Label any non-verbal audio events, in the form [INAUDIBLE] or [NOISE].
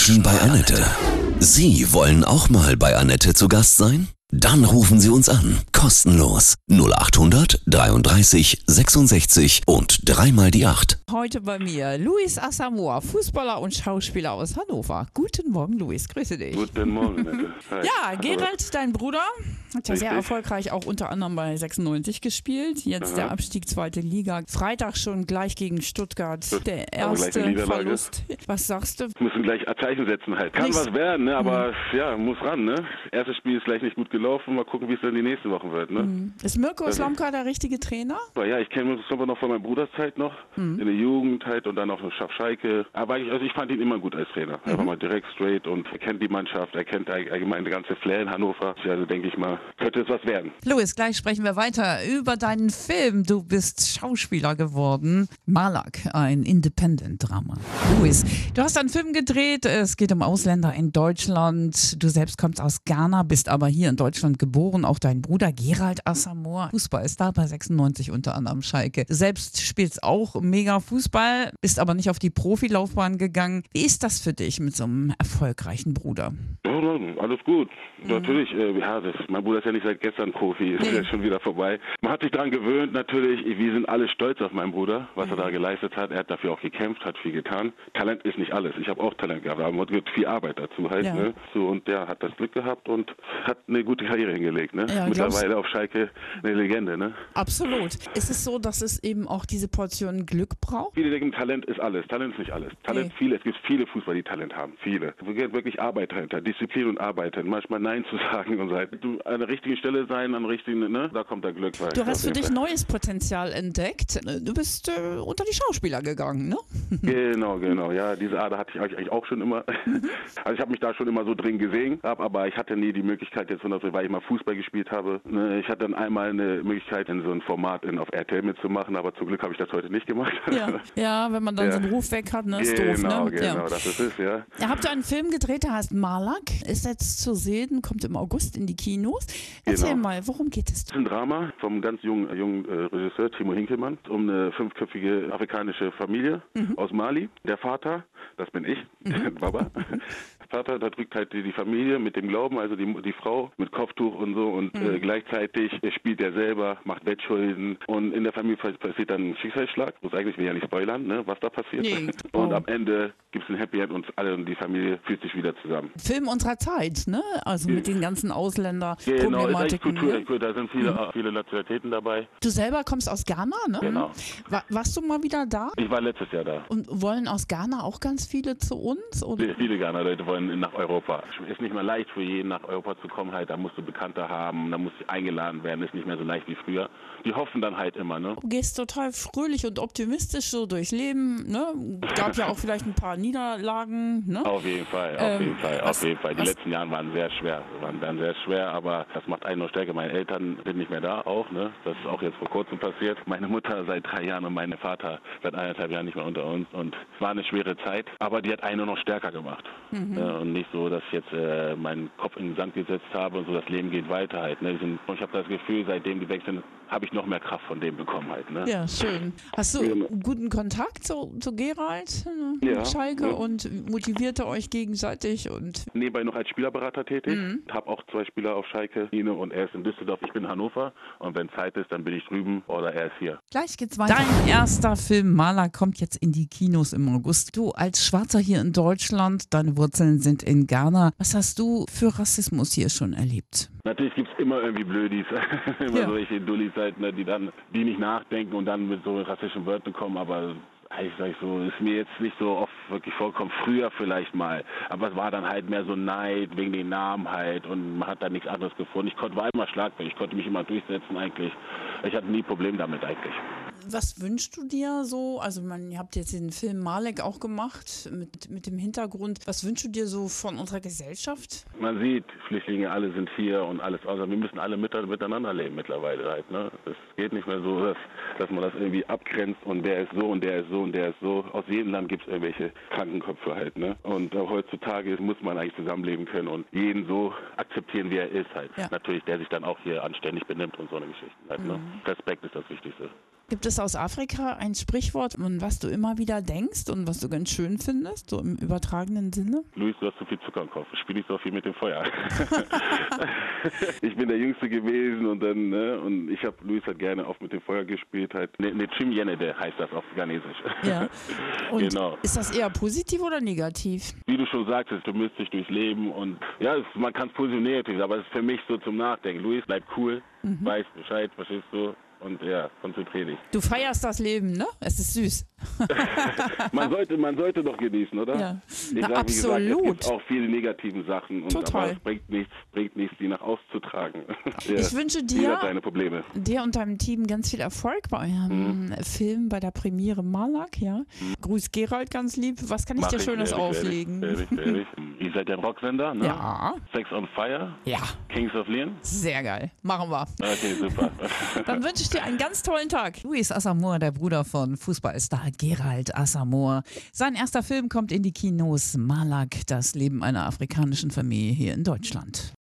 Menschen bei Annette. Sie wollen auch mal bei Annette zu Gast sein? Dann rufen Sie uns an. Kostenlos. 0800 33 66 und dreimal die 8. Heute bei mir Luis Asamoah, Fußballer und Schauspieler aus Hannover. Guten Morgen, Luis. Grüße dich. Guten Morgen. [LAUGHS] Ja, Gerald, dein Bruder, hat ja sehr erfolgreich auch unter anderem bei 96 gespielt. Jetzt der Abstieg zweite Liga. Freitag schon gleich gegen Stuttgart. Der gleich erste. Verlust. Was sagst du? Müssen gleich Zeichen setzen halt. Kann Nichts. was werden, ne? aber Mhm. ja, muss ran. Ne? Erstes Spiel ist vielleicht nicht gut gelaufen. Mal gucken, wie es dann die nächsten Wochen wird. Ne? Ist Mirko Slomka der richtige Trainer? Ja, ich kenne das aber noch von meiner Bruderszeit noch. Mhm. In der Jugend halt und dann auch noch Schaff Schalke. Aber ich, also ich fand ihn immer gut als Trainer. Mhm. Einfach mal direkt straight und er kennt die Mannschaft, er kennt all- allgemein die ganze Flair in Hannover. Also denke ich mal, könnte es was werden. Luis, gleich sprechen wir weiter über deinen Film. Du bist Schauspieler geworden. Malak, ein Independent-Drama. Luis, du hast einen Film gedreht. Es geht um Ausländer in Deutschland. Du selbst kommst aus Ghana, bist aber hier in Deutschland geboren. Auch dein Bruder Gerald Asamoah, Fußballstar bei 96 unter anderem Schalke. Selbst spielst auch mega Fußball, bist aber nicht auf die Profilaufbahn gegangen. Wie ist das für dich mit so einem erfolgreichen Bruder? Ja, nein, alles gut. Natürlich, äh, ja, das, mein Bruder ist ja nicht seit gestern Profi, ist Nee. ja schon wieder vorbei. Man hat sich daran gewöhnt, natürlich, wir sind alle stolz auf meinen Bruder, was er da geleistet hat. Er hat dafür auch gekämpft, hat viel getan. Talent ist nicht alles. Ich habe auch Talent gehabt, aber es gibt viel Arbeit dazu halt. Ja. Ne? So, und der hat das Glück gehabt und hat eine gute Karriere hingelegt. Ne? Ja, Mittlerweile auf Schalke eine Legende. Ne? Absolut. Ist es so, dass es eben auch diese Portion Glück braucht? Viele denken, Talent ist alles. Talent ist nicht alles. Talent, Nee. viele, es gibt viele Fußballer, die Talent haben. Viele. Es geht wirklich Arbeit dahinter, Disziplin und Arbeit. Manchmal Nein zu [LAUGHS] sagen und so. Du an der richtigen Stelle sein, an der richtigen, ne? Da kommt der Glück. Du hast für dich Fall. neues Potenzial entdeckt. Du bist äh, unter die Schauspieler gegangen, ne? [LAUGHS] Genau, genau. Ja, diese Ader hatte ich eigentlich auch schon immer. [LAUGHS] Also ich habe mich da schon immer so drin gesehen, aber ich hatte nie die Möglichkeit jetzt, weil ich mal Fußball gespielt habe. ne, Ich hatte dann einmal eine Möglichkeit, in so ein Format in, auf RTL mitzumachen, aber zum Glück habe ich das heute nicht gemacht. Ja, ja wenn man dann Ja. so einen Ruf weg hat, ne, ist genau, doof, ne? genau, Ja. das ist es, ja. Ihr habt einen Film gedreht, der heißt Malak, ist jetzt zu sehen, kommt im August in die Kinos. Erzähl Genau. mal, worum geht es? Das ist ein Drama vom ganz jungen, jungen äh, Regisseur Timo Hinkelmann um eine fünfköpfige afrikanische Familie aus Mali. Der Vater, das bin ich, [LAUGHS] Baba. [LAUGHS] Vater, da drückt halt die, die Familie mit dem Glauben, also die, die Frau mit Kopftuch und so und äh, gleichzeitig spielt er selber, macht Wettschulden und in der Familie pass- passiert dann ein Schicksalsschlag, muss eigentlich will ja nicht spoilern, ne, was da passiert. Nee. [LAUGHS] Und Oh. am Ende gibt es ein Happy End und alle und die Familie fühlt sich wieder zusammen. Film unserer Zeit, ne? Also mit den ganzen Genau, ist eigentlich Ausländer-Problematiken. Kultur, ne? da sind viele, viele Nationalitäten dabei. Du selber kommst aus Ghana, ne? Genau. Wa- warst du mal wieder da? Ich war letztes Jahr da. Und wollen aus Ghana auch ganz viele zu uns? Oder? Viele- Viele Ghana Wollen nach Europa. Es ist nicht mehr leicht für jeden nach Europa zu kommen, halt. Da musst du Bekannte haben, da musst du eingeladen werden, ist nicht mehr so leicht wie früher. Die hoffen dann halt immer, ne? Du gehst total fröhlich und optimistisch so durchs Leben. Ne? Gab ja auch vielleicht ein paar Niederlagen. Ne? Auf jeden Fall, auf Ähm, jeden Fall, was- auf jeden Fall. Die was- letzten Jahre waren sehr schwer, waren dann sehr schwer, aber das macht einen noch stärker. Meine Eltern sind nicht mehr da, auch, ne? Das ist auch jetzt vor kurzem passiert. Meine Mutter seit drei Jahren und mein Vater seit eineinhalb Jahren nicht mehr unter uns und es war eine schwere Zeit, aber die hat einen nur noch stärker gemacht. Mhm. Äh, und nicht so, dass ich jetzt äh, meinen Kopf in den Sand gesetzt habe und so, das Leben geht weiter halt. Ne? Und ich habe das Gefühl, seitdem die weg sind, habe ich noch mehr Kraft von dem bekommen halt. Ne? Ja, schön. Hast du Genau. guten Kontakt zu, zu Gerald äh, Ja, Schalke ja. und motiviert ihr euch gegenseitig? Und nebenbei noch als Spielerberater tätig. Mhm. Habe auch zwei Spieler auf Schalke, Nino und er ist in Düsseldorf. Ich bin in Hannover und wenn Zeit ist, dann bin ich drüben oder er ist hier. gleich geht's weiter. Dein erster Film Maler kommt jetzt in die Kinos im August. Du als Schwarzer hier in Deutschland, deine Wurzeln sind in Ghana. Was hast du für Rassismus hier schon erlebt? Natürlich gibt's immer irgendwie Blödis, [LAUGHS] immer Ja. solche Dullis halt, ne, die dann, die nicht nachdenken und dann mit so rassischen Wörtern kommen, aber eigentlich sag ich so, ist mir jetzt nicht so oft wirklich vorkommen. Früher vielleicht mal, aber es war dann halt mehr so Neid wegen den Namen halt und man hat da nichts anderes gefunden. Ich konnte war immer schlagfähig, ich konnte mich immer durchsetzen eigentlich. Ich hatte nie Problem damit eigentlich. Was wünschst du dir so? Also, man, ihr habt jetzt den Film Malek auch gemacht mit, mit dem Hintergrund. Was wünschst du dir so von unserer Gesellschaft? Man sieht, Flüchtlinge alle sind hier und alles, also wir müssen alle mit, miteinander leben mittlerweile halt. Ne? Es geht nicht mehr so, dass, dass man das irgendwie abgrenzt und der ist so und der ist so und der ist so. Aus jedem Land gibt es irgendwelche Krankenköpfe halt. Ne? Und äh, heutzutage muss man eigentlich zusammenleben können und jeden so akzeptieren, wie er ist halt. Ja. Natürlich, der sich dann auch hier anständig benimmt und so eine Geschichte halt. Ne? Respekt ist das Wichtigste. Gibt es aus Afrika ein Sprichwort, an was du immer wieder denkst und was du ganz schön findest, so im übertragenen Sinne? Luis, du hast zu viel Zucker im Kopf. Spiel nicht so viel mit dem Feuer. [LAUGHS] [LAUGHS] ich bin der Jüngste gewesen und dann, ne, und ich habe Luis halt gerne auch mit dem Feuer gespielt. Halt, ne, ne Chimyenede heißt das auf Ghanesisch. Ja. [LAUGHS] Und Genau. ist das eher positiv oder negativ? Wie du schon sagtest, du müsst dich durchs Leben und ja, es, man kann es positiv aber es ist für mich so zum Nachdenken. Luis, bleib cool, weiß Bescheid, verstehst du? Und ja, konzentrier dich. Du feierst das Leben, ne? Es ist süß. [LAUGHS] Man sollte, man sollte doch genießen, oder? Ja. Ich Na, sag, wie gesagt, absolut. es gibt auch viele negative Sachen und Total. aber es bringt nichts, bringt nichts, die nach auszutragen. Ja, Ich wünsche dir- seine Probleme. Dir und deinem Team ganz viel Erfolg bei eurem Mhm. Film, bei der Premiere Malak, ja. Grüß Gerald ganz lieb. Was kann ich Mach dir Schönes ehrlich, auflegen? Ehrlich, ehrlich, ehrlich. [LAUGHS] Ihr seid ja ein Rocksender, ne? Ja. Sex on Fire, Ja, Kings of Leon. sehr geil. Machen wir. Okay, super. [LAUGHS] Dann wünsche ich dir einen ganz tollen Tag. Luis Assamor, der Bruder von Fußballstar Gerald Assamor. Sein erster Film kommt in die Kinos. Malak, das Leben einer afrikanischen Familie hier in Deutschland.